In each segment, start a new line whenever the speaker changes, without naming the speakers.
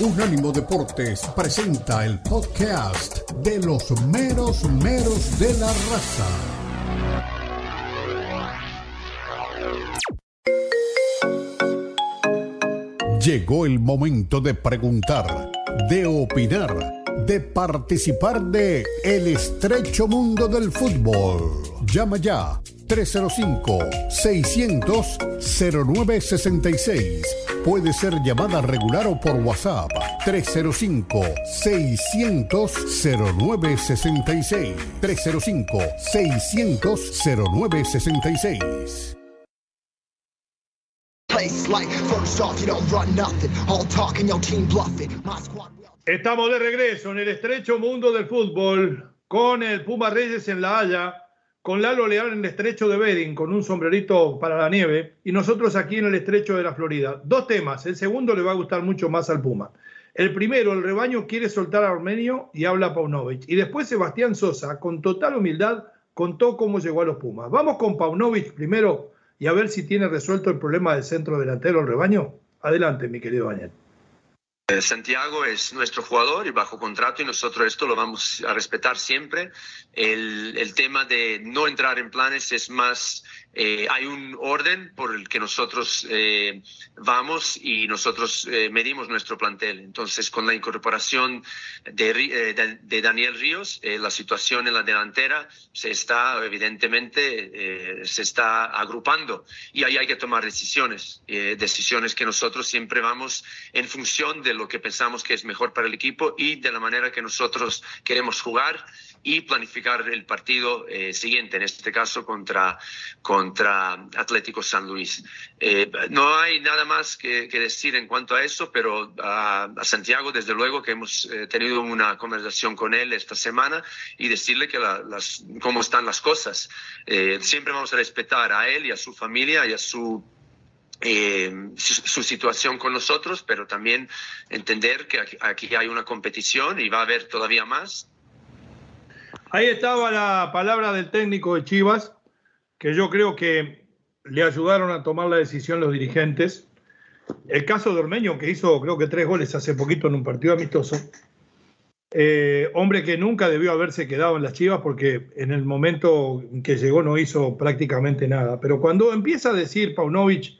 Unánimo Deportes presenta el podcast de los meros meros de la raza. Llegó el momento de preguntar, de opinar, de participar de El estrecho mundo del fútbol. Llama ya 305-600-0966. Puede ser llamada regular o por WhatsApp. 305-600-0966. 305-600-0966.
Estamos de regreso en el estrecho mundo del fútbol con el Puma Reyes en La Haya con Lalo Leal en el estrecho de Bering, con un sombrerito para la nieve, y nosotros aquí en el estrecho de la Florida. Dos temas. El segundo le va a gustar mucho más al Puma. El primero, el rebaño quiere soltar a Armenio y habla Paunovic. Y después Sebastián Sosa, con total humildad, contó cómo llegó a los Pumas. Vamos con Paunovic primero y a ver si tiene resuelto el problema del centro delantero del rebaño. Adelante, mi querido Daniel.
Eh, Santiago es nuestro jugador y bajo contrato y nosotros esto lo vamos a respetar siempre. El, el tema de no entrar en planes es más eh, hay un orden por el que nosotros eh, vamos y nosotros eh, medimos nuestro plantel. Entonces, con la incorporación de, de, Daniel Ríos, la situación en la delantera se está, evidentemente, se está agrupando y ahí hay que tomar decisiones, decisiones que nosotros siempre vamos en función de lo que pensamos que es mejor para el equipo y de la manera que nosotros queremos jugar y planificar el partido siguiente, en este caso contra, contra Atlético San Luis. Eh, no hay nada más que, decir en cuanto a eso, pero a, Santiago, desde luego que hemos eh, tenido una conversación con él esta semana y decirle que las, cómo están las cosas. Eh, siempre vamos a respetar a él y a su familia y a su su, situación con nosotros, pero también entender que aquí, hay una competición y va a haber todavía más.
Ahí estaba la palabra del técnico de Chivas, que yo creo que le ayudaron a tomar la decisión los dirigentes. El caso de Ormeño, que hizo creo que tres goles hace poquito en un partido amistoso. Eh, hombre que nunca debió haberse quedado en las Chivas porque en el momento que llegó no hizo prácticamente nada. Pero cuando empieza a decir Paunovic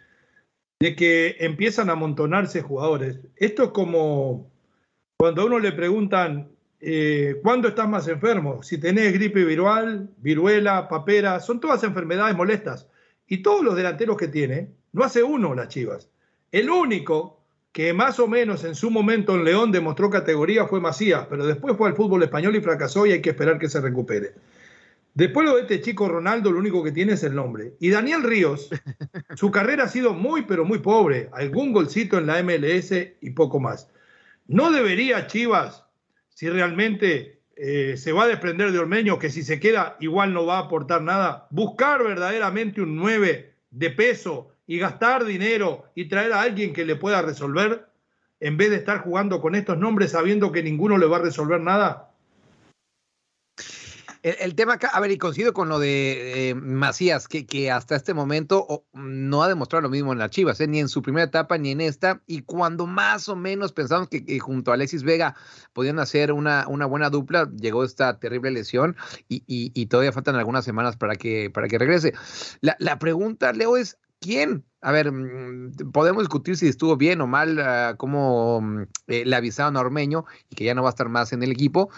de que empiezan a amontonarse jugadores, esto es como cuando a uno le preguntan eh, ¿Cuándo estás más enfermo? Si tenés gripe viral, viruela, papera, son todas enfermedades molestas. Y todos los delanteros que tiene, no hace uno las Chivas. El único que más o menos en su momento en León demostró categoría fue Macías, pero después fue al fútbol español y fracasó y hay que esperar que se recupere. Después lo de este chico Ronaldo, lo único que tiene es el nombre. Y Daniel Ríos, su carrera ha sido muy, pero muy pobre. Algún golcito en la MLS y poco más. ¿No debería Chivas si realmente eh, se va a desprender de Ormeño, que si se queda igual no va a aportar nada, buscar verdaderamente un 9 de peso y gastar dinero y traer a alguien que le pueda resolver, en vez de estar jugando con estos nombres sabiendo que ninguno le va a resolver nada,
el, tema acá, a ver, y coincido con lo de eh, Macías, que, que, hasta este momento no ha demostrado lo mismo en las Chivas, ¿eh? ni en su primera etapa ni en esta. Y cuando más o menos pensamos que, junto a Alexis Vega podían hacer una, una buena dupla, llegó esta terrible lesión y, y, todavía faltan algunas semanas para que, para que regrese. La, la pregunta, Leo, es: ¿quién a ver, mm, podemos discutir si estuvo bien o mal, uh, cómo mm, eh, le avisaron a Ormeño y que ya no va a estar más en el equipo,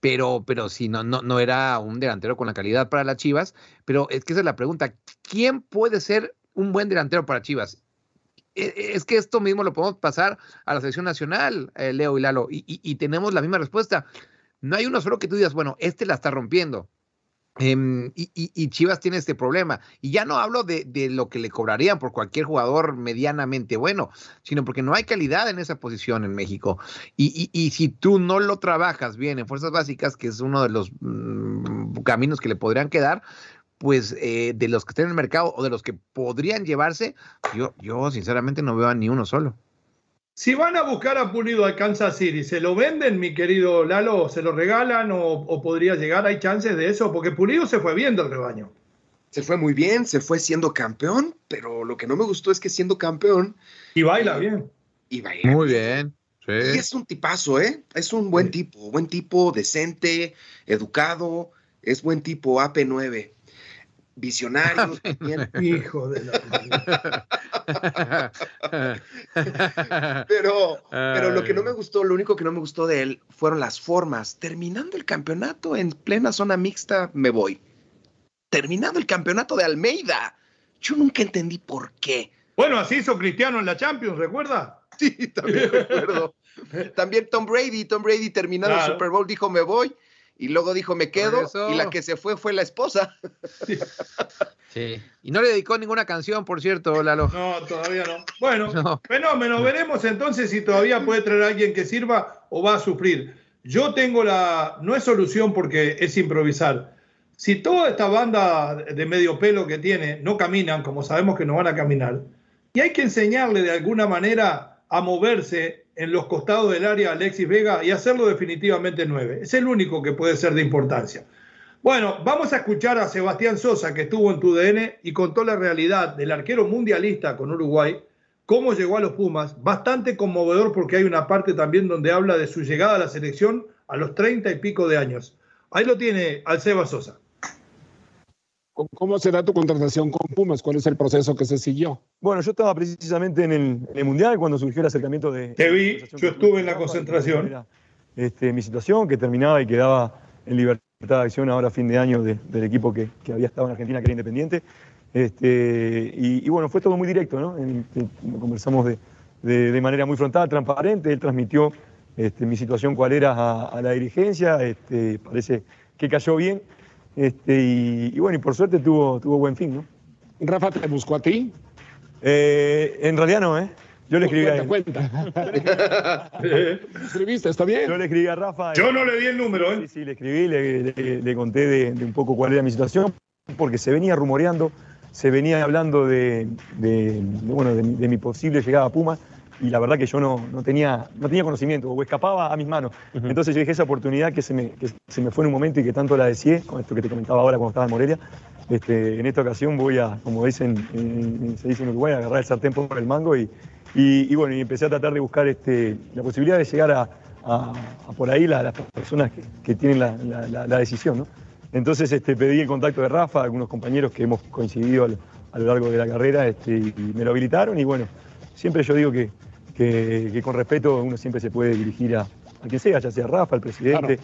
pero, pero sí, no, no, no era un delantero con la calidad para las Chivas. Pero es que esa es la pregunta: ¿quién puede ser un buen delantero para Chivas? E, e, es que esto mismo lo podemos pasar a la selección nacional, eh, Leo y Lalo, y, y tenemos la misma respuesta. No hay uno solo que tú digas, bueno, este la está rompiendo Em, y, Chivas tiene este problema. Y ya no hablo de, lo que le cobrarían por cualquier jugador medianamente bueno, sino porque no hay calidad en esa posición en México. Y, si tú no lo trabajas bien en fuerzas básicas, que es uno de los mm, caminos que le podrían quedar, pues eh, de los que estén en el mercado o de los que podrían llevarse, yo sinceramente no veo a ni uno solo.
Si van a buscar a Pulido al Kansas City, ¿se lo venden, mi querido Lalo? ¿Se lo regalan o, podría llegar? ¿Hay chances de eso? Porque Pulido se fue bien del rebaño.
Se fue muy bien, se fue siendo campeón, pero lo que no me gustó es que siendo campeón.
Y baila bien.
Y baila
Muy bien.
Y es un tipazo, ¿eh? Es un buen tipo, buen tipo, decente, educado, es buen tipo AP9 visionario
Hijo de la.
pero, pero lo que no me gustó, lo único que no me gustó de él fueron las formas. Terminando el campeonato en plena zona mixta, me voy. Terminando el campeonato de Almeida. Yo nunca entendí por qué.
Bueno, así hizo Cristiano en la Champions, ¿recuerda?
Sí, también recuerdo. también Tom Brady, Tom Brady terminando el Super Bowl dijo me voy y luego dijo me quedo y la que se fue fue la esposa.
Sí. Y no le dedicó ninguna canción, por cierto, Lalo.
No, todavía no. Bueno, fenómeno. Veremos entonces si todavía puede traer a alguien que sirva o va a sufrir. Yo tengo la. No es solución porque es improvisar. Si toda esta banda de medio pelo que tiene no caminan, como sabemos que no van a caminar, y hay que enseñarle de alguna manera a moverse en los costados del área Alexis Vega y hacerlo definitivamente nueve. Es el único que puede ser de importancia. Bueno, vamos a escuchar a Sebastián Sosa, que estuvo en TUDN y contó la realidad del arquero mundialista con Uruguay, cómo llegó a los Pumas. Bastante conmovedor porque hay una parte también donde habla de su llegada a la selección a los treinta y pico de años. Ahí lo tiene al Seba Sosa.
¿Cómo se da tu contratación con Pumas? ¿Cuál es el proceso que se siguió?
Bueno, yo estaba precisamente en el, Mundial cuando surgió el acercamiento de...
Te vi, yo estuve en la concentración.
este, mi situación, que terminaba y quedaba en libertad de acción ahora a fin de año del equipo que, había estado en Argentina, que era independiente. Este, y, bueno, fue todo muy directo, ¿no? conversamos de, manera muy frontal, transparente. Él transmitió este, mi situación, cuál era a, a la dirigencia. Este, parece que cayó bien. Este, y, bueno, y por suerte tuvo, tuvo buen fin, ¿no?
¿Rafa te buscó a ti?
Eh, en realidad no, ¿eh?
Yo le escribí a cuenta. ¿Escribiste? ¿Está bien?
Yo le escribí a Rafa.
Yo no le di el número, ¿eh?
Sí, sí, le escribí, le, conté de, un poco cuál era mi situación, porque se venía rumoreando, se venía hablando de, bueno, de, mi posible llegada a Puma y la verdad que yo no, no, tenía, no tenía conocimiento o escapaba a mis manos. Entonces yo dije esa oportunidad que se, me, que se me fue en un momento y que tanto la deseé, con esto que te comentaba ahora cuando estaba en Morelia, este, en esta ocasión voy a, como dicen, se dice en Uruguay, a agarrar el sartén por el mango y, y, bueno, y empecé a tratar de buscar este, la posibilidad de llegar a, a, por ahí las personas que, que tienen la, la, decisión. ¿no? Entonces este, pedí el contacto de Rafa, algunos compañeros que hemos coincidido a lo, largo de la carrera este, y me lo habilitaron y bueno, siempre yo digo que, que, con respeto uno siempre se puede dirigir a, a quien sea, ya sea Rafa, el presidente.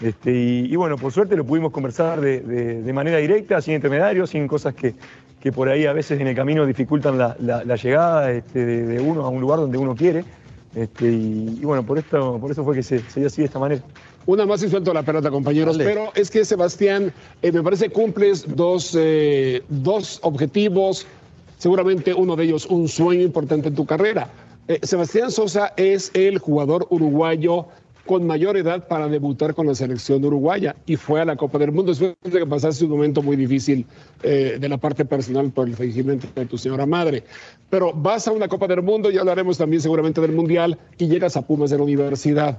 Este, y, bueno, por suerte lo pudimos conversar de, manera directa, sin intermediarios, sin cosas que, que, por ahí a veces en el camino dificultan la, llegada este, de, uno a un lugar donde uno quiere. Este, y, bueno, por, esto, por eso fue que se, se, dio así de esta manera.
Una más y suelto la pelota, compañeros. Pero es que, Sebastián, eh, me parece cumples dos, eh, dos objetivos, seguramente uno de ellos un sueño importante en tu carrera. Eh, Sebastián Sosa es el jugador uruguayo con mayor edad para debutar con la selección uruguaya y fue a la Copa del Mundo después de que pasaste un momento muy difícil eh, de la parte personal por el fallecimiento de tu señora madre. Pero vas a una Copa del Mundo y hablaremos también seguramente del Mundial y llegas a Pumas de la universidad.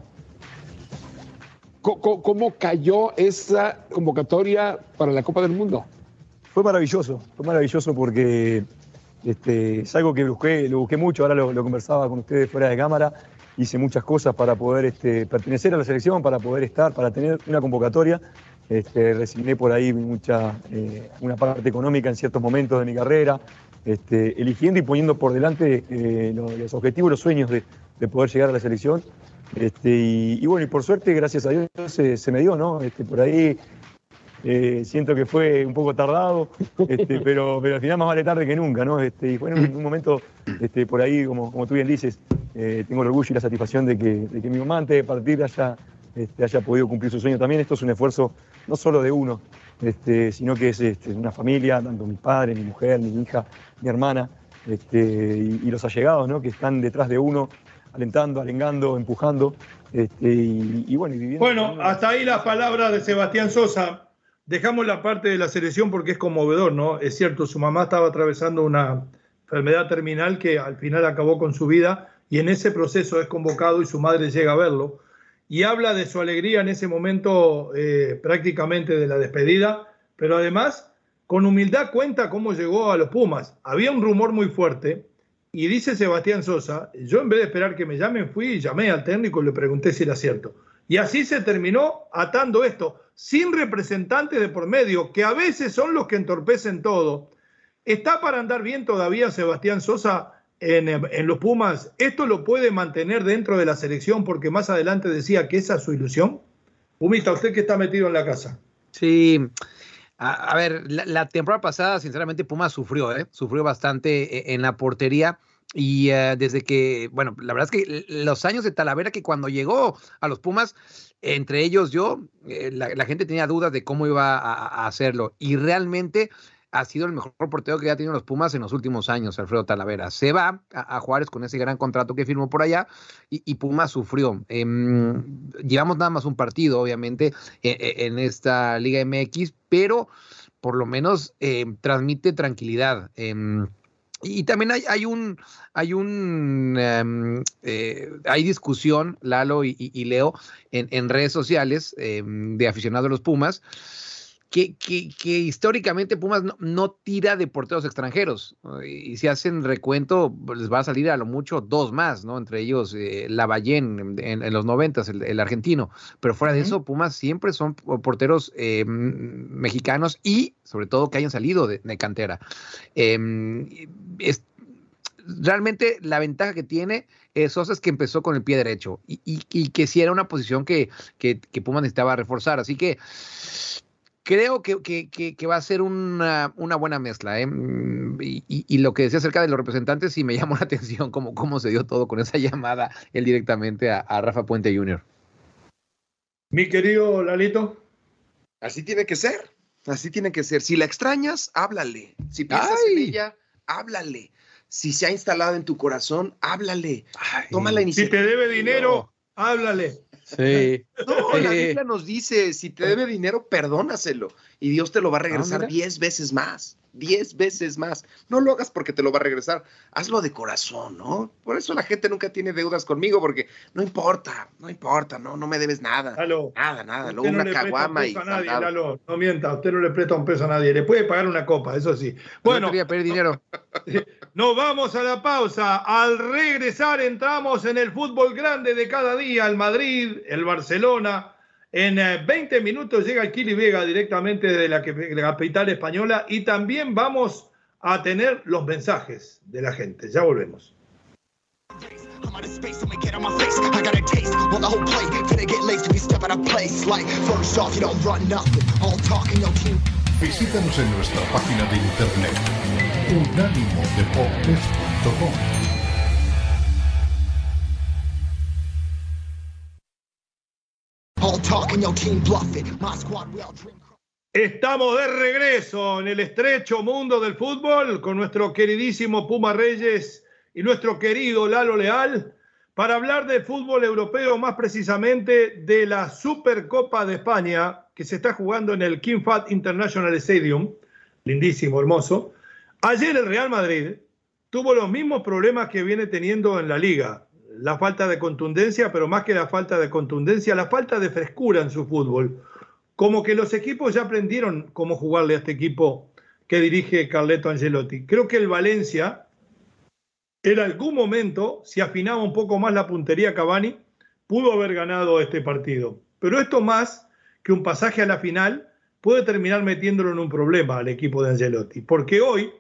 ¿Cómo, cayó esa convocatoria para la Copa del Mundo?
Fue maravilloso, fue maravilloso porque este, es algo que busqué, lo busqué mucho, ahora lo, conversaba con ustedes fuera de cámara, hice muchas cosas para poder este, pertenecer a la selección, para poder estar, para tener una convocatoria. Este, resigné por ahí mucha, eh, una parte económica en ciertos momentos de mi carrera, eligiendo y poniendo por delante eh, los, objetivos, los sueños de, poder llegar a la selección. Y, bueno, y por suerte, gracias a Dios, se, me dio, ¿no? Por ahí eh, siento que fue un poco tardado, este, pero, pero al final más vale tarde que nunca, ¿no? Este, y fue en un, momento, este, por ahí, como, como tú bien dices, eh, tengo el orgullo y la satisfacción de que, de que mi mamá antes de partir haya, este, haya podido cumplir su sueño también. Esto es un esfuerzo no solo de uno, este, sino que es este, una familia, tanto mi padre, mi mujer, mi hija, mi hermana, este, y, los allegados, ¿no? Que están detrás de uno, alentando, alengando, empujando. Este, y, bueno, y viviendo.
Bueno, hasta ahí las palabras de Sebastián Sosa. Dejamos la parte de la selección porque es conmovedor, ¿no? Es cierto, su mamá estaba atravesando una enfermedad terminal que al final acabó con su vida y en ese proceso es convocado y su madre llega a verlo y habla de su alegría en ese momento eh, prácticamente de la despedida, pero además con humildad cuenta cómo llegó a los Pumas. Había un rumor muy fuerte Y dice Sebastián Sosa, yo en vez de esperar que me llamen, fui y llamé al técnico y le pregunté si era cierto. Y así se terminó atando esto, sin representantes de por medio, que a veces son los que entorpecen todo. ¿Está para andar bien todavía Sebastián Sosa en, los Pumas? ¿Esto lo puede mantener dentro de la selección? Porque más adelante decía que esa es su ilusión. Pumita, usted que está metido en la casa.
Sí, a, ver, la, temporada pasada, sinceramente, Pumas sufrió, ¿eh? sufrió bastante eh, en la portería. Y eh, desde que, bueno, la verdad es que los años de Talavera, que cuando llegó a los Pumas, entre ellos yo, eh, la, gente tenía dudas de cómo iba a, hacerlo. Y realmente ha sido el mejor portero que ha tenido los Pumas en los últimos años, Alfredo Talavera. Se va a, Juárez con ese gran contrato que firmó por allá y, Pumas sufrió. Em, llevamos nada más un partido, obviamente, e, e, en, esta Liga MX, pero por lo menos em, transmite tranquilidad. Em, y también hay, hay un, hay un, eh, hay discusión, Lalo y, Leo, en, en, redes sociales de aficionados a los Pumas, que, que, históricamente Pumas no, tira de porteros extranjeros. Y si hacen recuento, pues, les va a salir a lo mucho dos más, ¿no? Entre ellos eh, Lavallén en, los noventas, el, argentino. Pero fuera de eso, Pumas siempre son porteros eh, mexicanos y sobre todo que hayan salido de, cantera. Em, realmente la ventaja que tiene Sosa es que empezó con el pie derecho y, y, que sí era una posición que, que, que Pumas necesitaba reforzar. Así que creo que, que, va a ser una, una buena mezcla. ¿eh? Mm, y, lo que decía acerca de los representantes, sí me llamó la atención cómo, cómo se dio todo con esa llamada él directamente a, Rafa Puente Jr.
Mi querido Lalito.
Así tiene que ser. Así tiene que ser. Si la extrañas, háblale. Si piensas en ella, háblale. Si se ha instalado en tu corazón, háblale. Toma la iniciativa.
Si te debe dinero, háblale.
Sí.
No, la Biblia nos dice, si te debe dinero, perdónaselo y Dios te lo va a ah, regresar diez veces más diez veces más. No lo hagas porque te lo va a regresar, hazlo de corazón, ¿no? Por eso la gente nunca tiene deudas conmigo, porque no importa, no importa, no, no me debes nada. Nada, nada, luego una caguama y.
A nadie, no mienta, usted no le presta un peso a nadie, le puede pagar una copa, eso sí. Bueno,
no pedir dinero.
Nos vamos a la pausa. Al regresar entramos en el fútbol grande de cada día, el Madrid, el Barcelona en 20 eh, minutos llega Kili Vega directamente de la, capital española y también vamos a tener los mensajes de la gente. Ya volvemos.
Visítanos en nuestra página de internet unánimodeportes.com
Estamos de regreso en el estrecho mundo del fútbol con nuestro queridísimo Puma Reyes y nuestro querido Lalo Leal para hablar de fútbol europeo, más precisamente de la Supercopa de España que se está jugando en el King Fat International Stadium, lindísimo, hermoso. Ayer el Real Madrid tuvo los mismos problemas que viene teniendo en la liga la falta de contundencia, pero más que la falta de contundencia, la falta de frescura en su fútbol. Como que los equipos ya aprendieron cómo jugarle a este equipo que dirige Carleto Angelotti. Creo que el Valencia, en algún momento, si afinaba un poco más la puntería Cavani, pudo haber ganado este partido. Pero esto más que un pasaje a la final puede terminar metiéndolo en un problema al equipo de Angelotti. Porque hoy,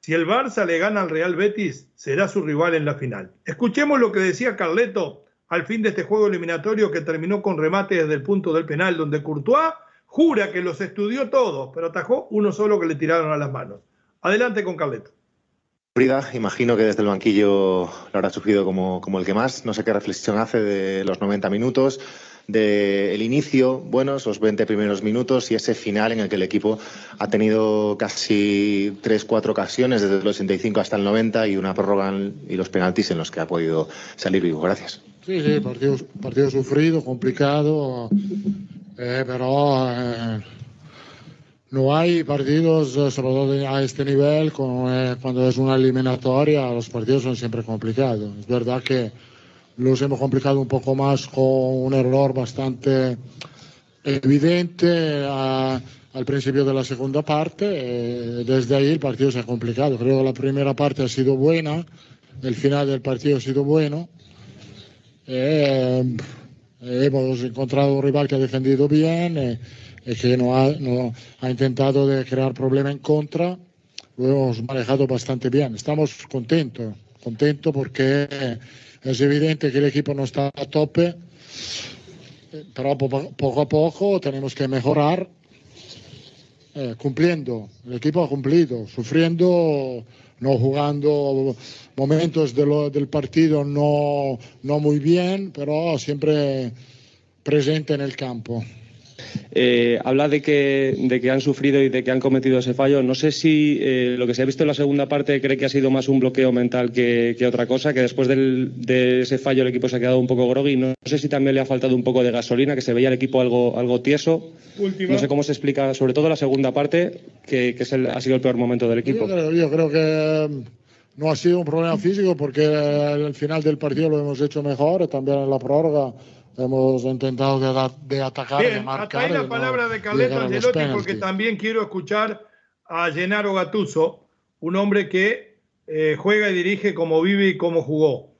si el Barça le gana al Real Betis, será su rival en la final. Escuchemos lo que decía Carleto al fin de este juego eliminatorio que terminó con remate desde el punto del penal, donde Courtois jura que los estudió todos, pero atajó uno solo que le tiraron a las manos. Adelante con Carleto.
Imagino que desde el banquillo lo habrá sufrido como, como el que más. No sé qué reflexión hace de los 90 minutos del inicio, bueno, esos 20 primeros minutos y ese final en el que el equipo ha tenido casi 3, 4 ocasiones desde el 85 hasta el 90 y una prórroga y los penaltis en los que ha podido salir vivo. Gracias.
Sí, sí, partido, partido sufrido, complicado, eh, pero eh, no hay partidos, eh, sobre todo a este nivel, cuando es una eliminatoria, los partidos son siempre complicados. Es verdad que los hemos complicado un poco más con un error bastante evidente al principio de la segunda parte. Eh, desde ahí el partido se ha complicado. Creo que la primera parte ha sido buena, el final del partido ha sido bueno. Eh, hemos encontrado un rival que ha defendido bien eh, que no ha, no ha intentado de crear problema en contra. Lo hemos manejado bastante bien. Estamos contentos, contentos porque es evidente que el equipo no está a tope, pero poco a poco tenemos que mejorar eh, cumpliendo. El equipo ha cumplido, sufriendo, no jugando momentos del partido no, no muy bien, pero siempre presente en el campo.
Eh, habla de que, de que han sufrido y de que han cometido ese fallo. No sé si eh, lo que se ha visto en la segunda parte cree que ha sido más un bloqueo mental que, otra cosa, que después de ese fallo el equipo se ha quedado un poco groggy. No, sé si también le ha faltado un poco de gasolina, que se veía el equipo algo, algo tieso. No sé cómo se explica, sobre todo la segunda parte, que, ha sido el peor momento del equipo.
Yo creo, que mm, no ha sido un problema físico porque al final del partido lo hemos hecho mejor, también en la prórroga hemos intentado de, atacar,
Bien, de marcar. Hasta ahí la palabra de Carleto Angelotti porque también quiero escuchar a Gennaro Gattuso, un hombre que eh, juega y dirige como vive y como jugó.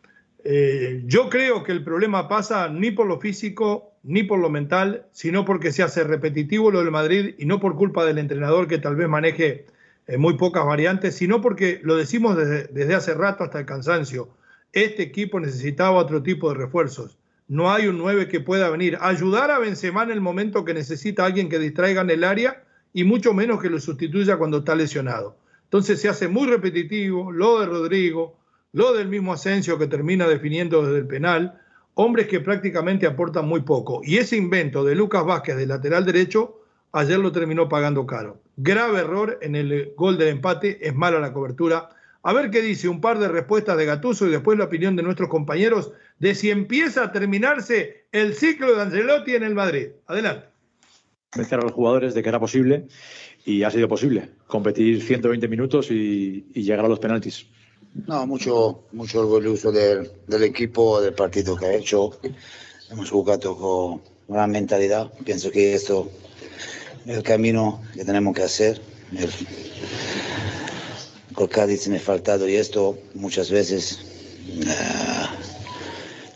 Eh, yo creo que el problema pasa ni por lo físico ni por lo mental, sino porque se hace repetitivo lo del Madrid y no por culpa del entrenador que tal vez maneje eh, muy pocas variantes, sino porque lo decimos desde, desde hace rato hasta el cansancio. Este equipo necesitaba otro tipo de refuerzos no hay un 9 que pueda venir a ayudar a Benzema en el momento que necesita alguien que distraiga en el área y mucho menos que lo sustituya cuando está lesionado. Entonces se hace muy repetitivo lo de Rodrigo, lo del mismo Asensio que termina definiendo desde el penal, hombres que prácticamente aportan muy poco. Y ese invento de Lucas Vázquez de lateral derecho, ayer lo terminó pagando caro. Grave error en el gol del empate, es mala la cobertura a ver qué dice un par de respuestas de Gatuso y después la opinión de nuestros compañeros de si empieza a terminarse el ciclo de Ancelotti en el Madrid. Adelante.
Convencer a los jugadores de que era posible y ha sido posible competir 120 minutos y, llegar a los penaltis.
No, mucho, mucho orgulloso del, del, equipo, del partido que ha hecho. Hemos jugado con gran mentalidad. Pienso que esto es el camino que tenemos que hacer. El, con Cádiz me ha faltado y esto muchas veces ah,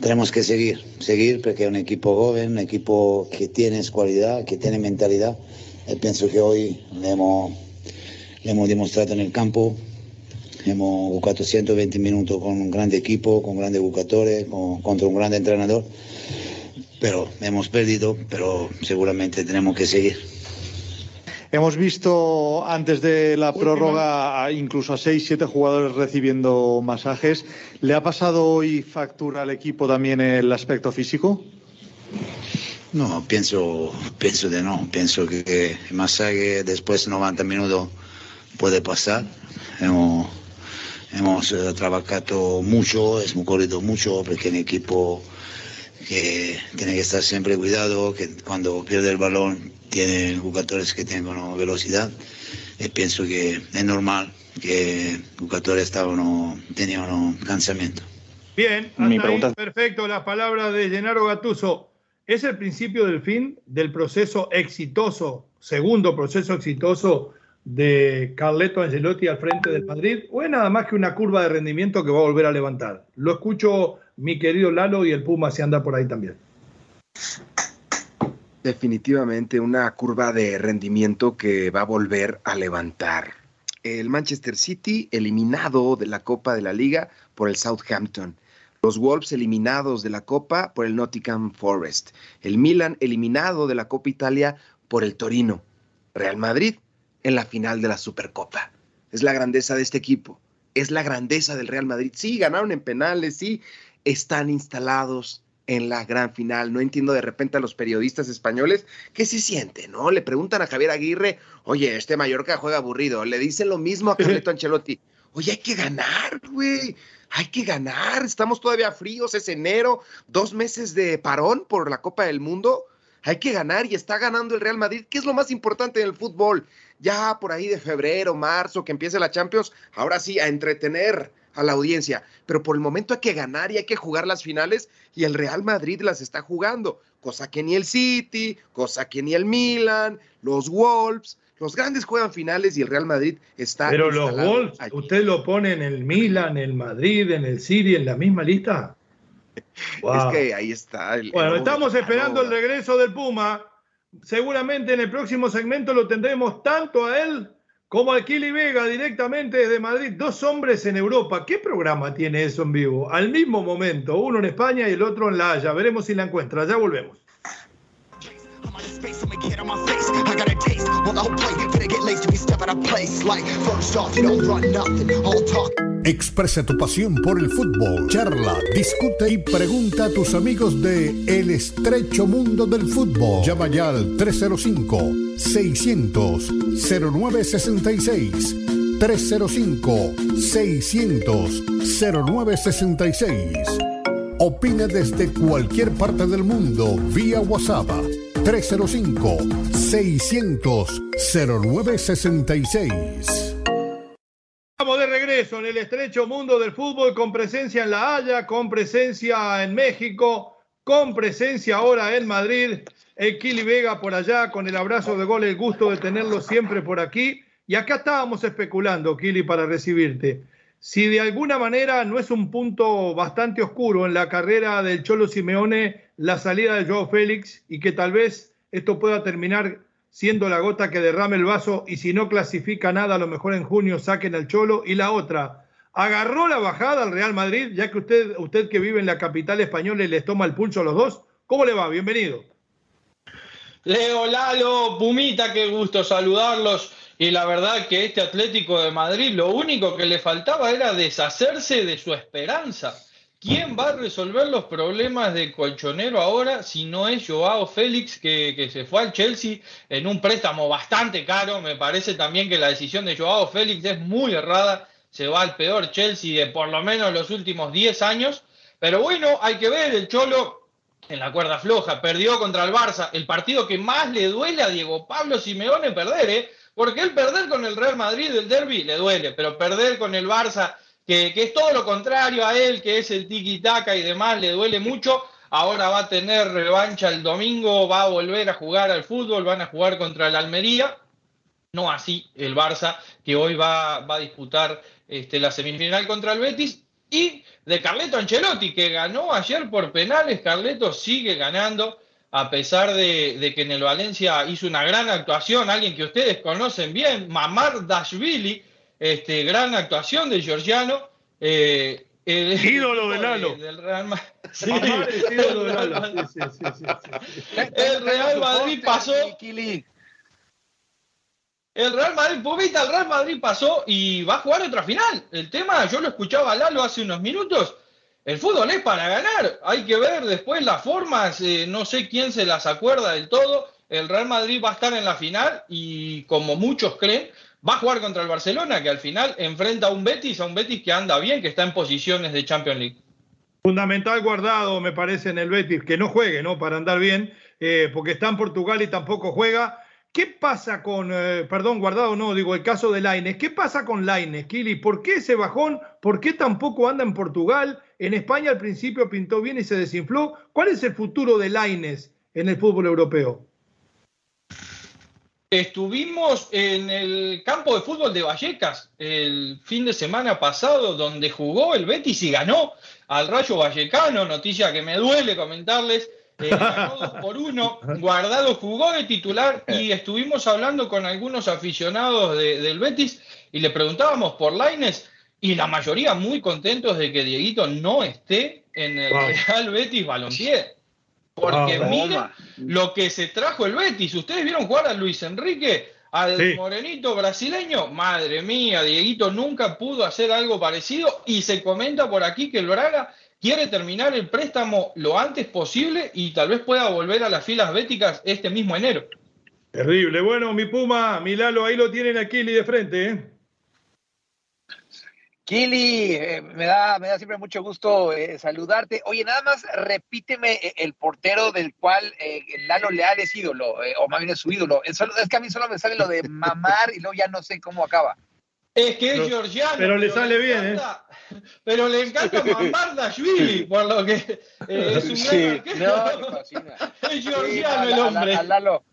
tenemos que seguir, seguir porque es un equipo joven, un equipo que tiene cualidad, que tiene mentalidad. Y pienso que hoy le hemos, hemos demostrado en el campo. Hemos jugado 120 minutos con un gran equipo, con grandes jugadores, contra un gran entrenador. Pero hemos perdido, pero seguramente tenemos que seguir.
Hemos visto antes de la prórroga incluso a seis, siete jugadores recibiendo masajes. ¿Le ha pasado hoy factura al equipo también el aspecto físico?
No, pienso, pienso de no. Pienso que el masaje después de 90 minutos puede pasar. Hemos, hemos eh, trabajado mucho, hemos corrido mucho porque el equipo que tiene que estar siempre cuidado, que cuando pierde el balón tiene jugadores que tienen velocidad y pienso que es normal que jugadores estaban tenían cansamiento.
Bien, Mi pregunta... perfecto, las palabras de Gennaro Gatuso. ¿Es el principio del fin del proceso exitoso, segundo proceso exitoso de Carleto Angelotti al frente del Madrid? ¿O es nada más que una curva de rendimiento que va a volver a levantar? Lo escucho mi querido Lalo y el Puma se anda por ahí también
definitivamente una curva de rendimiento que va a volver a levantar. El Manchester City eliminado de la Copa de la Liga por el Southampton. Los Wolves eliminados de la Copa por el Nottingham Forest. El Milan eliminado de la Copa Italia por el Torino. Real Madrid en la final de la Supercopa. Es la grandeza de este equipo. Es la grandeza del Real Madrid. Sí, ganaron en penales, sí, están instalados en la gran final. No entiendo de repente a los periodistas españoles qué se siente, ¿no? Le preguntan a Javier Aguirre, oye, este Mallorca juega aburrido. Le dicen lo mismo a Carleto Ancelotti. Oye, hay que ganar, güey. Hay que ganar. Estamos todavía fríos, es enero, dos meses de parón por la Copa del Mundo. Hay que ganar y está ganando el Real Madrid, ¿Qué es lo más importante en el fútbol. Ya por ahí de febrero, marzo, que empiece la Champions, ahora sí, a entretener a la audiencia. Pero por el momento hay que ganar y hay que jugar las finales y el Real Madrid las está jugando, cosa que ni el City, cosa que ni el Milan, los Wolves, Los grandes juegan finales y el Real Madrid está.
Pero los Wolves, ¿usted lo pone en el Milan, en el Madrid, en el City, en la misma lista?
Es que ahí está.
bueno, estamos esperando el regreso del Puma. Seguramente en el próximo segmento lo tendremos tanto a él como a Kili Vega directamente desde Madrid. Dos hombres en Europa. ¿Qué programa tiene eso en vivo? Al mismo momento, uno en España y el otro en La Haya. Veremos si la encuentra. Ya volvemos.
Expresa tu pasión por el fútbol, charla, discute y pregunta a tus amigos de El estrecho mundo del fútbol. Llama ya al 305-600-0966. 305-600-0966. Opina desde cualquier parte del mundo vía WhatsApp 305-600-0966.
Estamos de regreso en el estrecho mundo del fútbol con presencia en La Haya, con presencia en México, con presencia ahora en Madrid. El Kili Vega por allá con el abrazo de gol, el gusto de tenerlo siempre por aquí. Y acá estábamos especulando, Kili, para recibirte. Si de alguna manera no es un punto bastante oscuro en la carrera del Cholo Simeone la salida de Joao Félix y que tal vez esto pueda terminar siendo la gota que derrame el vaso y si no clasifica nada, a lo mejor en junio saquen al Cholo. Y la otra, agarró la bajada al Real Madrid, ya que usted, usted que vive en la capital española y les toma el pulso a los dos. ¿Cómo le va? Bienvenido.
Leo, Lalo, Pumita, qué gusto saludarlos. Y la verdad que este Atlético de Madrid lo único que le faltaba era deshacerse de su esperanza. ¿Quién va a resolver los problemas de Colchonero ahora si no es Joao Félix que, se fue al Chelsea en un préstamo bastante caro? Me parece también que la decisión de Joao Félix es muy errada. Se va al peor Chelsea de por lo menos los últimos 10 años. Pero bueno, hay que ver, el Cholo en la cuerda floja, perdió contra el Barça, el partido que más le duele a Diego Pablo Simeone perder, ¿eh? Porque el perder con el Real Madrid del derby le duele, pero perder con el Barça que, es todo lo contrario a él, que es el tiki-taka y demás, le duele mucho. Ahora va a tener revancha el domingo, va a volver a jugar al fútbol, van a jugar contra el Almería. No así el Barça, que hoy va, va a disputar este, la semifinal contra el Betis. Y de Carleto Ancelotti, que ganó ayer por penales. Carleto sigue ganando, a pesar de, de, que en el Valencia hizo una gran actuación. Alguien que ustedes conocen bien, Mamar Dashvili, este, gran actuación de Georgiano. Eh,
el ídolo de Lalo. Del Real Madrid. Sí, ídolo de Lalo.
el Real Madrid pasó. El Real Madrid, el Real Madrid pasó y va a jugar otra final. El tema, yo lo escuchaba Lalo hace unos minutos. El fútbol es para ganar. Hay que ver después las formas. Eh, no sé quién se las acuerda del todo. El Real Madrid va a estar en la final y como muchos creen, va a jugar contra el Barcelona, que al final enfrenta a un Betis, a un Betis que anda bien, que está en posiciones de Champions League.
Fundamental guardado, me parece, en el Betis, que no juegue, ¿no? Para andar bien, eh, porque está en Portugal y tampoco juega. ¿Qué pasa con, eh, perdón, guardado no, digo el caso de Laines, ¿qué pasa con Laines, Kili? ¿Por qué ese bajón? ¿Por qué tampoco anda en Portugal? En España al principio pintó bien y se desinfló. ¿Cuál es el futuro de Laines en el fútbol europeo?
Estuvimos en el campo de fútbol de Vallecas el fin de semana pasado, donde jugó el Betis y ganó al Rayo Vallecano, noticia que me duele comentarles. Eh, ganó dos por uno, Guardado jugó de titular y estuvimos hablando con algunos aficionados del Betis y le preguntábamos por Laines y la mayoría muy contentos de que Dieguito no esté en el Real Betis Balompié. Porque mira lo que se trajo el Betis. ¿Ustedes vieron jugar a Luis Enrique? Al morenito brasileño, madre mía, Dieguito nunca pudo hacer algo parecido y se comenta por aquí que el Braga quiere terminar el préstamo lo antes posible y tal vez pueda volver a las filas béticas este mismo enero.
Terrible. Bueno, mi Puma, mi Lalo, ahí lo tienen aquí de frente, ¿eh?
Kili, eh, me, da, me da siempre mucho gusto eh, saludarte. Oye, nada más repíteme eh, el portero del cual Lalo Leal es ídolo, o más bien es su ídolo. Es, que a mí solo me sale lo de mamar y luego ya no sé cómo acaba.
Es que es georgiano.
Pero le sale bien, ¿eh?
Pero le encanta mamar Dashvili, por lo que es un sí.
No,
Es georgiano el hombre.
A, Lalo,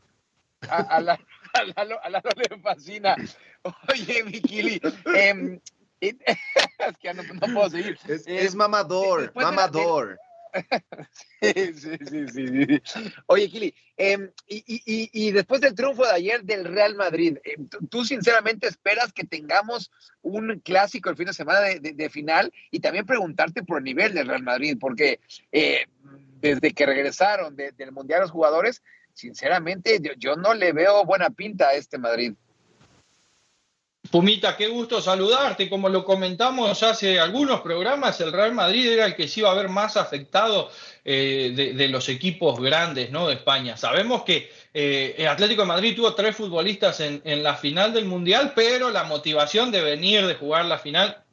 a, a Lalo, le fascina. Oye, Mikili, eh, es que no, no, puedo seguir.
Es, eh, es mamador, mamador.
sí, sí, sí, sí, Oye, Kili, eh, y, y, y, después del triunfo de ayer del Real Madrid, eh, ¿tú sinceramente esperas que tengamos un clásico el fin de semana de, de, final? Y también preguntarte por el nivel del Real Madrid, porque eh, desde que regresaron de, del Mundial los jugadores, sinceramente yo, yo no le veo buena pinta a este Madrid.
Pumita, qué gusto saludarte. Como lo comentamos hace algunos programas, el Real Madrid era el que se iba a ver más afectado eh, de, los equipos grandes de España. Sabemos que eh, el Atlético de Madrid tuvo tres futbolistas en, en la final del Mundial, pero la motivación de venir, de jugar la final,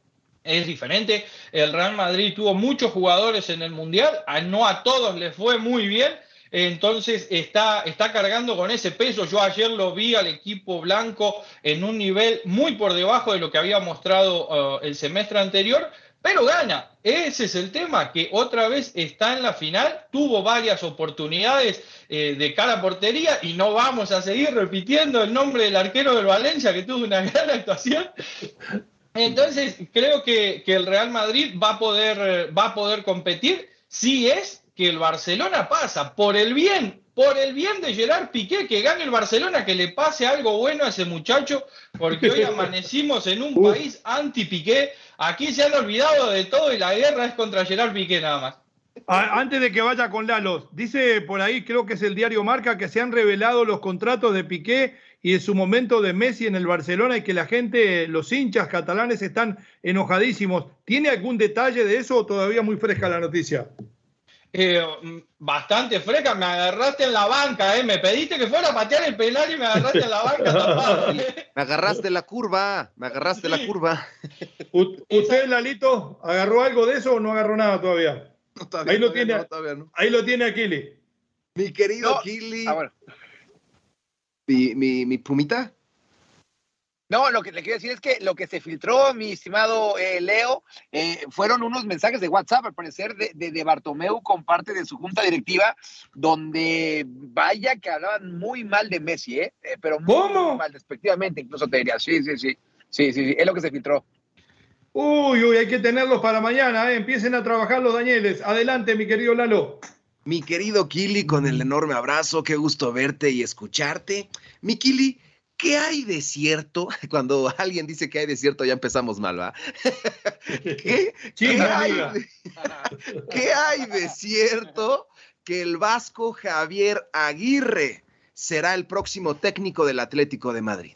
es diferente. El Real Madrid tuvo muchos jugadores en el Mundial, no a todos les fue muy bien entonces está, está cargando con ese peso. Yo ayer lo vi al equipo blanco en un nivel muy por debajo de lo que había mostrado uh, el semestre anterior, pero gana. Ese es el tema, que otra vez está en la final, tuvo varias oportunidades eh, de cara a portería y no vamos a seguir repitiendo el nombre del arquero del Valencia que tuvo una gran actuación. Entonces creo que, que el Real Madrid va a poder, va a poder competir si es que el Barcelona pasa por el bien, por el bien de Gerard Piqué, que gane el Barcelona, que le pase algo bueno a ese muchacho, porque hoy amanecimos en un país anti-Piqué. Aquí se han olvidado de todo y la guerra es contra Gerard Piqué nada más.
Antes de que vaya con Lalos, dice por ahí, creo que es el diario Marca, que se han revelado los contratos de Piqué y en su momento de Messi en el Barcelona y que la gente, los hinchas catalanes están enojadísimos. ¿Tiene algún detalle de eso o todavía muy fresca la noticia?
Eh, bastante fresca, me agarraste en la banca, eh. me pediste que fuera a patear el penal y me agarraste en la banca tapado,
eh. Me agarraste la curva, me agarraste sí. la curva.
¿Usted, Lalito, agarró algo de eso o no agarró nada todavía?
No, todavía
ahí, lo
todavía
tiene,
no, todavía no.
ahí lo tiene Akili.
Mi querido
No.
Kili,
Ah, bueno.
mi, mi, mi pumita.
No, lo que le quiero decir es que lo que se filtró, mi estimado eh, Leo, eh, fueron unos mensajes de WhatsApp, al parecer, de, de, de, Bartomeu con parte de su junta directiva, donde vaya que hablaban muy mal de Messi, ¿eh? Eh, pero muy,
¿Cómo?
muy mal, despectivamente, incluso te diría. Sí, sí, sí. Sí, sí, sí. Es lo que se filtró.
Uy, uy, hay que tenerlos para mañana, ¿eh? Empiecen a trabajar los Danieles. Adelante, mi querido Lalo.
Mi querido Kili, con el enorme abrazo, qué gusto verte y escucharte. Mi Kili, ¿qué hay de cierto? Cuando alguien dice que hay de cierto, ya empezamos mal, ¿va? ¿Qué,
Sí,
¿qué
mi
hay, de, qué hay de cierto que el vasco Javier Aguirre será el próximo técnico del Atlético de Madrid?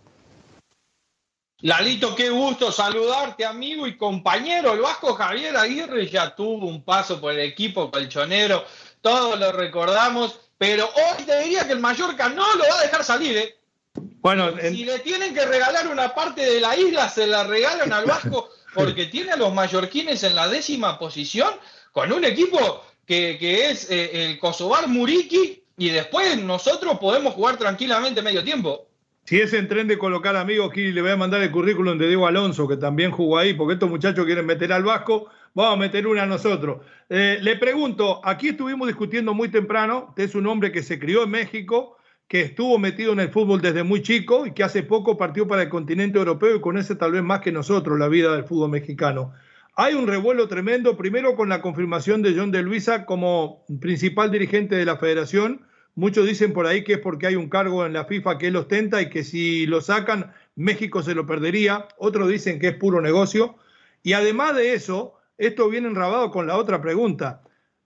Lalito, qué gusto saludarte, amigo y compañero. El Vasco Javier Aguirre ya tuvo un paso por el equipo colchonero, todos lo recordamos, pero hoy te diría que el Mallorca no lo va a dejar salir, ¿eh?
Bueno, en-
Si le tienen que regalar una parte de la isla, se la regalan al Vasco porque tiene a los mallorquines en la décima posición con un equipo que, que es eh, el Kosovar Muriki y después nosotros podemos jugar tranquilamente medio tiempo.
si es en tren de colocar amigos, Kili, le voy a mandar el currículum de Diego Alonso, que también jugó ahí, porque estos muchachos quieren meter al Vasco, vamos a meter una a nosotros. Eh, le pregunto, aquí estuvimos discutiendo muy temprano, usted es un hombre que se crió en México, que estuvo metido en el fútbol desde muy chico y que hace poco partió para el continente europeo y conoce tal vez más que nosotros la vida del fútbol mexicano. Hay un revuelo tremendo, primero con la confirmación de John de Luisa como principal dirigente de la federación. Muchos dicen por ahí que es porque hay un cargo en la FIFA que él ostenta y que si lo sacan, México se lo perdería. Otros dicen que es puro negocio. Y además de eso, esto viene enrabado con la otra pregunta.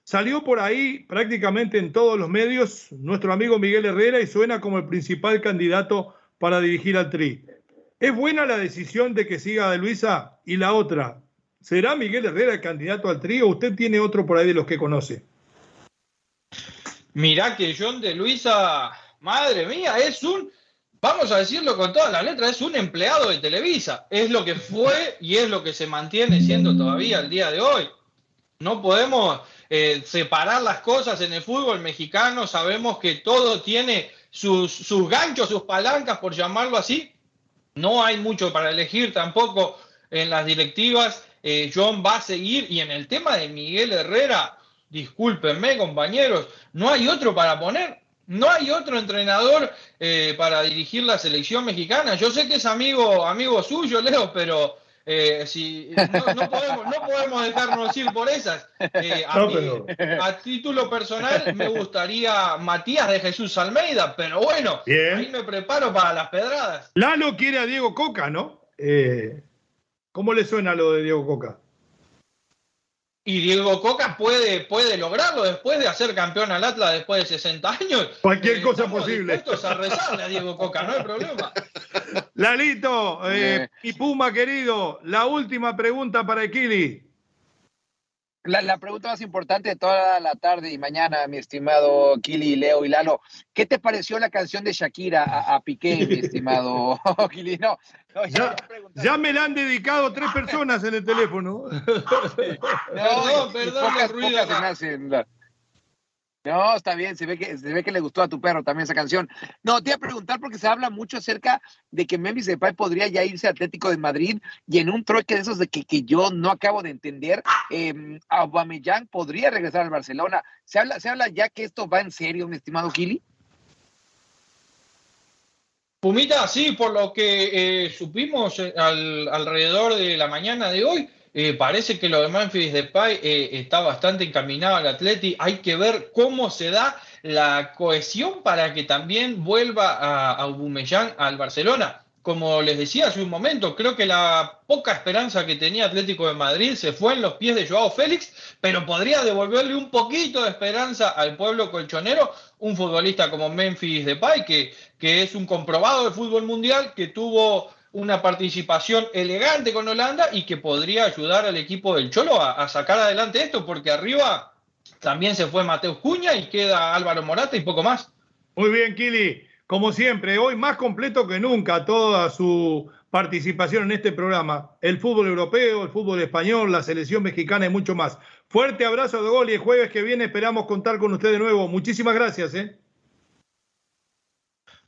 Salió por ahí prácticamente en todos los medios nuestro amigo Miguel Herrera y suena como el principal candidato para dirigir al Tri. ¿Es buena la decisión de que siga de Luisa? Y la otra, ¿será Miguel Herrera el candidato al Tri o usted tiene otro por ahí de los que conoce?
Mirá que John de Luisa, madre mía, es un, vamos a decirlo con todas las letras, es un empleado de Televisa. Es lo que fue y es lo que se mantiene siendo todavía el día de hoy. No podemos eh, separar las cosas en el fútbol mexicano. Sabemos que todo tiene sus, sus ganchos, sus palancas, por llamarlo así. No hay mucho para elegir tampoco en las directivas. Eh, John va a seguir. Y en el tema de Miguel Herrera, discúlpenme, compañeros, no hay otro para poner. no hay otro entrenador eh, para dirigir la selección mexicana. Yo sé que es amigo, amigo suyo, Leo, pero eh, si, no, podemos, dejarnos ir por esas. Eh, a, título personal me gustaría Matías de Jesús Almeida, pero bueno, ahí me preparo para las pedradas.
Lalo quiere a Diego Coca, ¿no? ¿Cómo le suena lo de Diego Coca?
Y Diego Coca puede, puede lograrlo después de hacer campeón al Atlas después de 60 años.
Cualquier eh, cosa posible.
a rezarle a Diego Coca, no hay problema.
Lalito, eh, y Puma querido, la última pregunta para Equili.
La, pregunta más importante de toda la tarde y mañana, mi estimado Kili, Leo y Lalo. ¿Qué te pareció la canción de Shakira a, Piqué, mi estimado Kili? No,
ya, me la han dedicado tres personas en el teléfono.
No, perdón, perdón, ruido.
No, está bien, se ve, que, se ve que le gustó a tu perro también esa canción. No, te iba a preguntar porque se habla mucho acerca de que Memphis Depay podría ya irse a Atlético de Madrid y en un troque de esos de que, que yo no acabo de entender, eh, Aubameyang podría regresar al Barcelona. ¿Se habla, ¿Se habla ya que esto va en serio, mi estimado Gili?
Pumita, sí, por lo que eh, supimos eh, alrededor de la mañana de hoy, eh, parece que lo de Memphis Depay eh, está bastante encaminado al Atleti. Hay que ver cómo se da la cohesión para que también vuelva a, a al Barcelona. Como les decía hace un momento, creo que la poca esperanza que tenía Atlético de Madrid se fue en los pies de Joao Félix, pero podría devolverle un poquito de esperanza al pueblo colchonero un futbolista como Memphis Depay, que, que es un comprobado de fútbol mundial, que tuvo una participación elegante con Holanda y que podría ayudar al equipo del Cholo a, sacar adelante esto, porque arriba también se fue Mateo Cuña y queda Álvaro Morata y poco más.
Muy bien, Kili. Como siempre, hoy más completo que nunca toda su participación en este programa. El fútbol europeo, el fútbol español, la selección mexicana y mucho más. Fuerte abrazo de gol y el jueves que viene esperamos contar con usted de nuevo. Muchísimas gracias. ¿eh?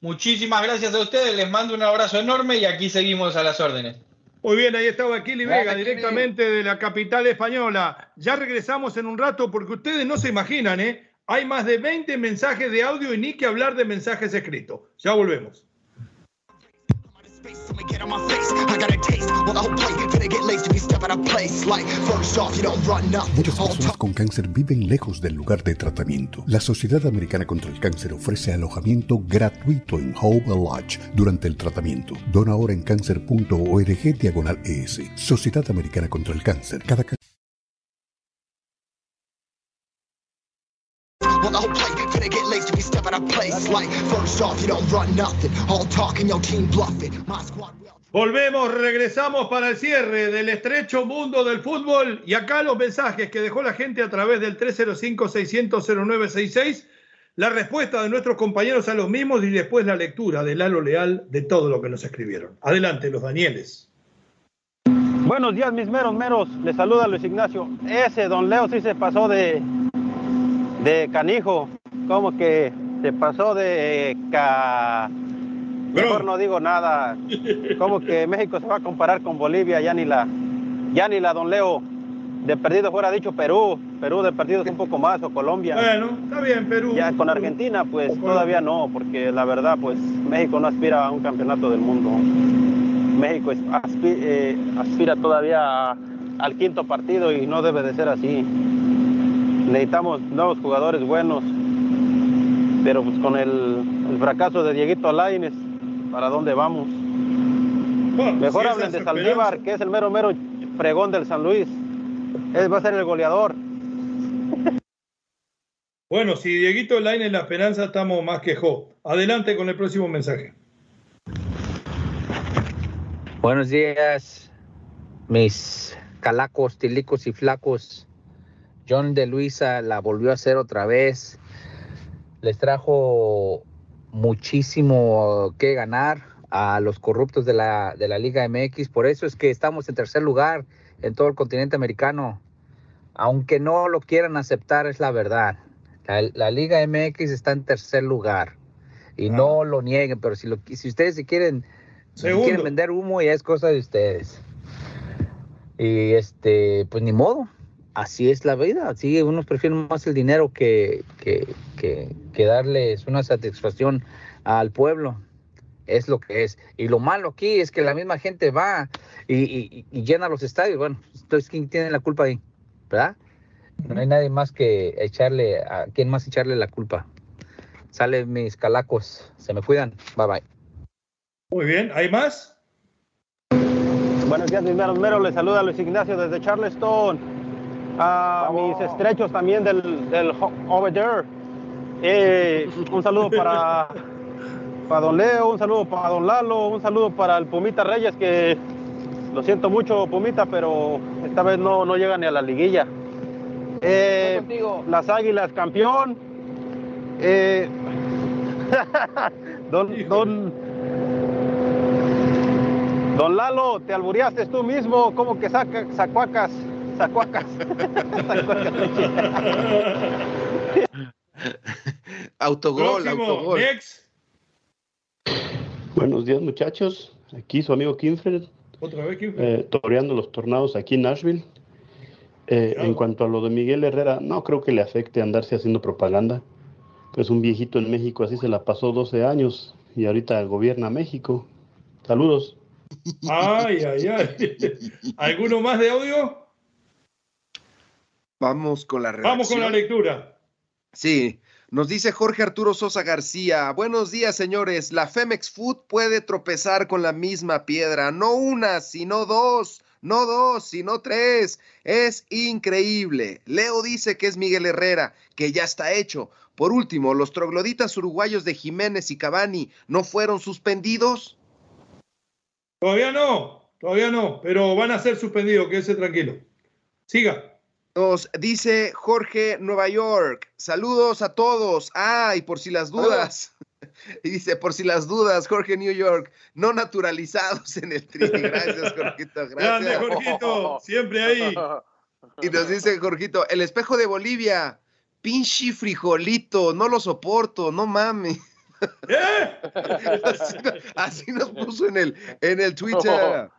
Muchísimas gracias a ustedes, les mando un abrazo enorme y aquí seguimos a las órdenes.
Muy bien, ahí estaba Kili Vega, directamente de la capital española. Ya regresamos en un rato porque ustedes no se imaginan, ¿eh? Hay más de 20 mensajes de audio y ni que hablar de mensajes escritos. Ya volvemos.
Muchas personas con cáncer viven lejos del lugar de tratamiento. La Sociedad Americana contra el Cáncer ofrece alojamiento gratuito en Hope Lodge durante el tratamiento. Dona ahora en cáncer.org diagonal ES. Sociedad Americana contra el Cáncer. Cada
Volvemos, regresamos para el cierre del estrecho mundo del fútbol y acá los mensajes que dejó la gente a través del 305-600-0966, la respuesta de nuestros compañeros a los mismos y después la lectura de Lalo Leal de todo lo que nos escribieron. Adelante, los Danieles.
Buenos días, mis meros meros. Les saluda Luis Ignacio. Ese don Leo sí se pasó de, de canijo, como que se pasó de ca Mejor no digo nada. Como que México se va a comparar con Bolivia, ya ni la, ya ni la Don Leo de perdido fuera dicho Perú, Perú de perdido es un poco más, o Colombia.
Bueno, está bien, Perú.
Ya con Argentina, pues todavía no, porque la verdad, pues México no aspira a un campeonato del mundo. México eh, aspira, todavía al quinto partido y no debe de ser así. Necesitamos nuevos jugadores buenos, pero pues con el, el fracaso de Dieguito Alaines, para dónde vamos. Mejor hablen de Saldívar, que es el mero mero fregón del San Luis. Él va a ser el goleador.
Bueno, si Dieguito Line en la esperanza, estamos más que jo. Adelante con el próximo mensaje.
Buenos días, mis calacos, tilicos y flacos. John de Luisa la volvió a hacer otra vez. Les trajo muchísimo que ganar a los corruptos de la, de la Liga MX. Por eso es que estamos en tercer lugar en todo el continente americano. Aunque no lo quieran aceptar, es la verdad. La, Liga MX está en tercer lugar. Y no lo nieguen, pero si, lo, si ustedes se quieren, quieren vender humo, ya es cosa de ustedes. Y este, pues ni modo. Así es la vida. Así unos prefieren más el dinero que, que, que, que darles una satisfacción al pueblo. Es lo que es. Y lo malo aquí es que la misma gente va y, llena los estadios. Bueno, entonces, ¿quién tiene la culpa ahí? ¿Verdad? No hay nadie más que echarle, a quién más echarle la culpa. Salen mis calacos. Se me cuidan. Bye bye.
Muy bien. ¿Hay más?
Buenos días, mis meros meros. Les saluda Luis Ignacio desde Charleston. A mis estrechos también del, del over there. Eh, un saludo para, para don Leo, un saludo para don Lalo, un saludo para el Pumita Reyes, que lo siento mucho, Pumita, pero esta vez no, no llega ni a la liguilla. Eh, las Águilas campeón. Eh, don, don, don Lalo, te albureaste tú mismo, como que saca, sacuacas, sacuacas.
autogol, autogol.
Buenos días, muchachos. Aquí su amigo Kinfred.
Otra vez, Kinfred.
Eh, toreando los tornados aquí en Nashville. Eh, en cuanto a lo de Miguel Herrera, no creo que le afecte andarse haciendo propaganda. Pues un viejito en México así se la pasó 12 años y ahorita gobierna México. Saludos.
Ay, ay, ay. ¿Alguno más de audio?
Vamos con la redacción.
Vamos con la lectura.
Sí, nos dice Jorge Arturo Sosa García. Buenos días, señores. La Femex Food puede tropezar con la misma piedra, no una, sino dos no dos, sino tres. Es increíble. Leo dice que es Miguel Herrera, que ya está hecho. Por último, los trogloditas uruguayos de Jiménez y Cavani no fueron suspendidos.
Todavía no, todavía no, pero van a ser suspendidos, quédese tranquilo. Siga.
Nos dice Jorge Nueva York. Saludos a todos. Ah, y por si las dudas. Y dice, por si las dudas, Jorge New York, no naturalizados en el tri. Gracias, Jorgito. Gracias.
Grande, Jorgito. Siempre ahí.
Y nos dice Jorgito, el espejo de Bolivia. Pinche frijolito, no lo soporto, no mames. ¿Eh? Así, nos puso en el, en el Twitter.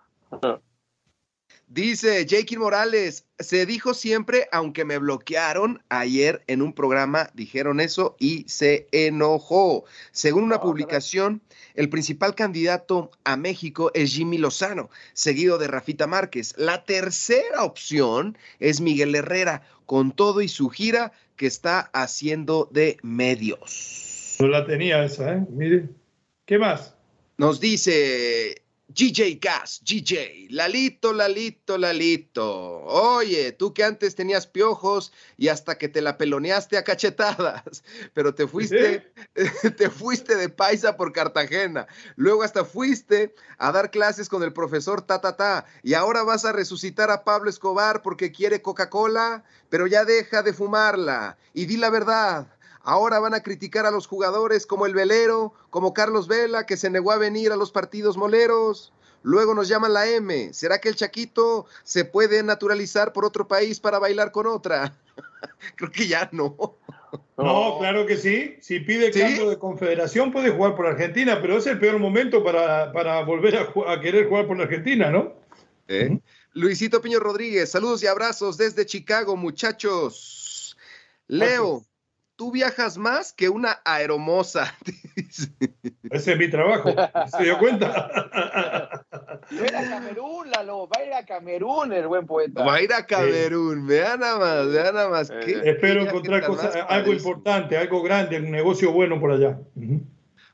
Dice Jake Morales, se dijo siempre, aunque me bloquearon ayer en un programa, dijeron eso y se enojó. Según una publicación, el principal candidato a México es Jimmy Lozano, seguido de Rafita Márquez. La tercera opción es Miguel Herrera, con todo y su gira que está haciendo de medios.
No la tenía esa, ¿eh? Mire. ¿Qué más?
Nos dice GJ Gas, GJ, Lalito, Lalito, Lalito. Oye, tú que antes tenías piojos y hasta que te la peloneaste a cachetadas, pero te fuiste, te fuiste de paisa por Cartagena. Luego hasta fuiste a dar clases con el profesor ta ta ta y ahora vas a resucitar a Pablo Escobar porque quiere Coca-Cola, pero ya deja de fumarla y di la verdad. Ahora van a criticar a los jugadores como el velero, como Carlos Vela, que se negó a venir a los partidos moleros. Luego nos llaman la M. ¿Será que el Chaquito se puede naturalizar por otro país para bailar con otra? Creo que ya no.
No, claro que sí. Si pide cambio de confederación puede jugar por Argentina, pero es el peor momento para, para volver a, querer jugar por Argentina, ¿no?
¿Eh? Luisito Piño Rodríguez, saludos y abrazos desde Chicago, muchachos. Leo, tú viajas más que una aeromosa.
Ese es mi trabajo, ¿se dio cuenta?
Va a ir a Camerún, Lalo, va a ir a Camerún el buen poeta.
Va a ir a Camerún, vean nada más, vean nada más.
Espero encontrar cosas, algo importante, algo grande, un negocio bueno por allá.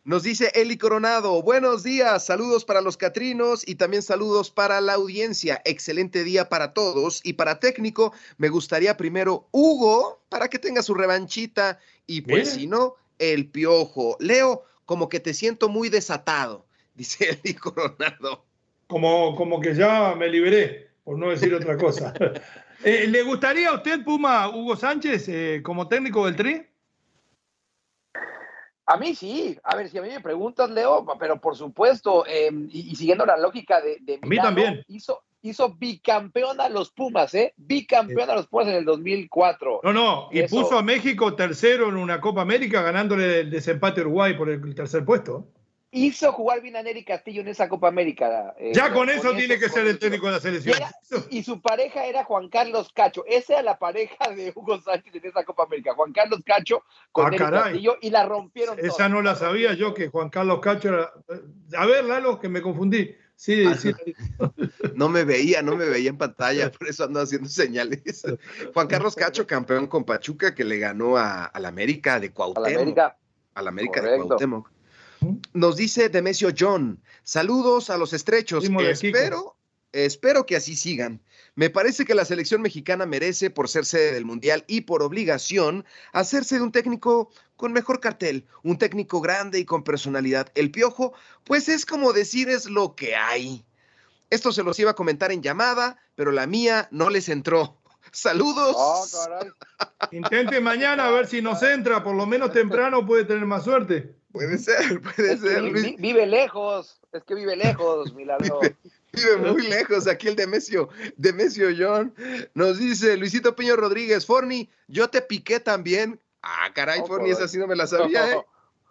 Nos dice Eli Coronado, buenos días, saludos para los Catrinos y también saludos para la audiencia. Excelente día para todos y para técnico, me gustaría primero Hugo para que tenga su revanchita y pues si no, el piojo. Leo, como que te siento muy desatado, dice Eli Coronado.
Como, como que ya me liberé, por no decir otra cosa. Eh, ¿Le gustaría a usted, Puma, Hugo Sánchez, eh, como técnico del Tri?
A mí sí, a ver, si a mí me preguntas, Leo, pero por supuesto, em, y, siguiendo la lógica de, de
a mí también.
Hizo, hizo bicampeón a los Pumas, ¿eh? Bicampeón a los Pumas en el 2004.
No, no, y puso a México tercero en una Copa América ganándole el desempate a Uruguay por el tercer puesto.
Hizo jugar bien a Neri Castillo en esa Copa América.
Eh, ya con, eso tiene que ser el técnico de la selección.
Y, su pareja era Juan Carlos Cacho. Esa era la pareja de Hugo Sánchez en esa Copa América. Juan Carlos Cacho con ah, Castillo y la rompieron.
Esa no la sabía yo, que Juan Carlos Cacho era. A ver, Lalo, que me confundí. Sí, ah, sí.
No me veía, no me veía en pantalla, por eso ando haciendo señales. Juan Carlos Cacho, campeón con Pachuca, que le ganó a, la América de Cuauhtémoc. A la América. A la América de Cuauhtémoc. Nos dice Demesio John, saludos a los estrechos. Espero, espero que así sigan. Me parece que la selección mexicana merece, por ser sede del Mundial y por obligación, hacerse de un técnico con mejor cartel, un técnico grande y con personalidad. El piojo, pues es como decir es lo que hay. Esto se los iba a comentar en llamada, pero la mía no les entró. Saludos.
Ah, Intente mañana a ver si nos entra, por lo menos temprano puede tener más suerte.
Puede ser, puede ser.
Vive, lejos, es que vive lejos, milagro.
Vive, muy lejos, aquí el Demesio, Demesio John. Nos dice Luisito Peño Rodríguez, Forni, yo te piqué también. Ah, caray, Forni, esa sí no me la sabía, ¿eh?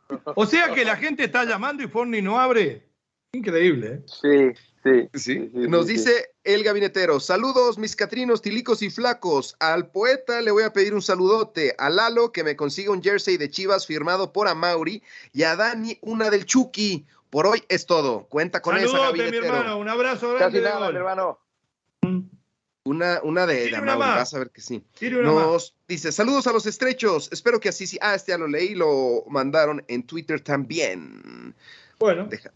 O sea que la gente está llamando y Forni no abre. Increíble, ¿eh?
Sí, sí.
Sí, nos dice el gabinetero, saludos mis catrinos, tilicos y flacos. Al poeta le voy a pedir un saludote. A Lalo que me consiga un jersey de Chivas firmado por Amauri y a Dani una del Chucky. Por hoy es todo. Cuenta con eso,
gabinetero. mi hermano. Un abrazo grande.
Casi nada, mi hermano.
Una, una de, de Amauri, vas a ver que sí. Nos dice, saludos a los estrechos. Espero que así sí. Ah, este ya lo leí, lo mandaron en Twitter también.
Bueno. Deja.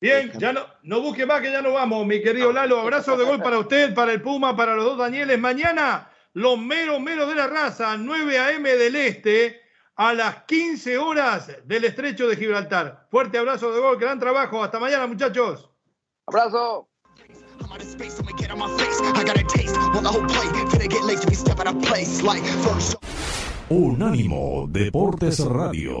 Bien, ya no, no busque más que ya no vamos, mi querido Lalo. Abrazo de gol para usted, para el Puma, para los dos Danieles. Mañana, los meros meros de la raza, 9 a.m. del Este, a las 15 horas del estrecho de Gibraltar. Fuerte abrazo de gol, gran trabajo. Hasta mañana, muchachos.
Abrazo.
Unánimo Deportes Radio.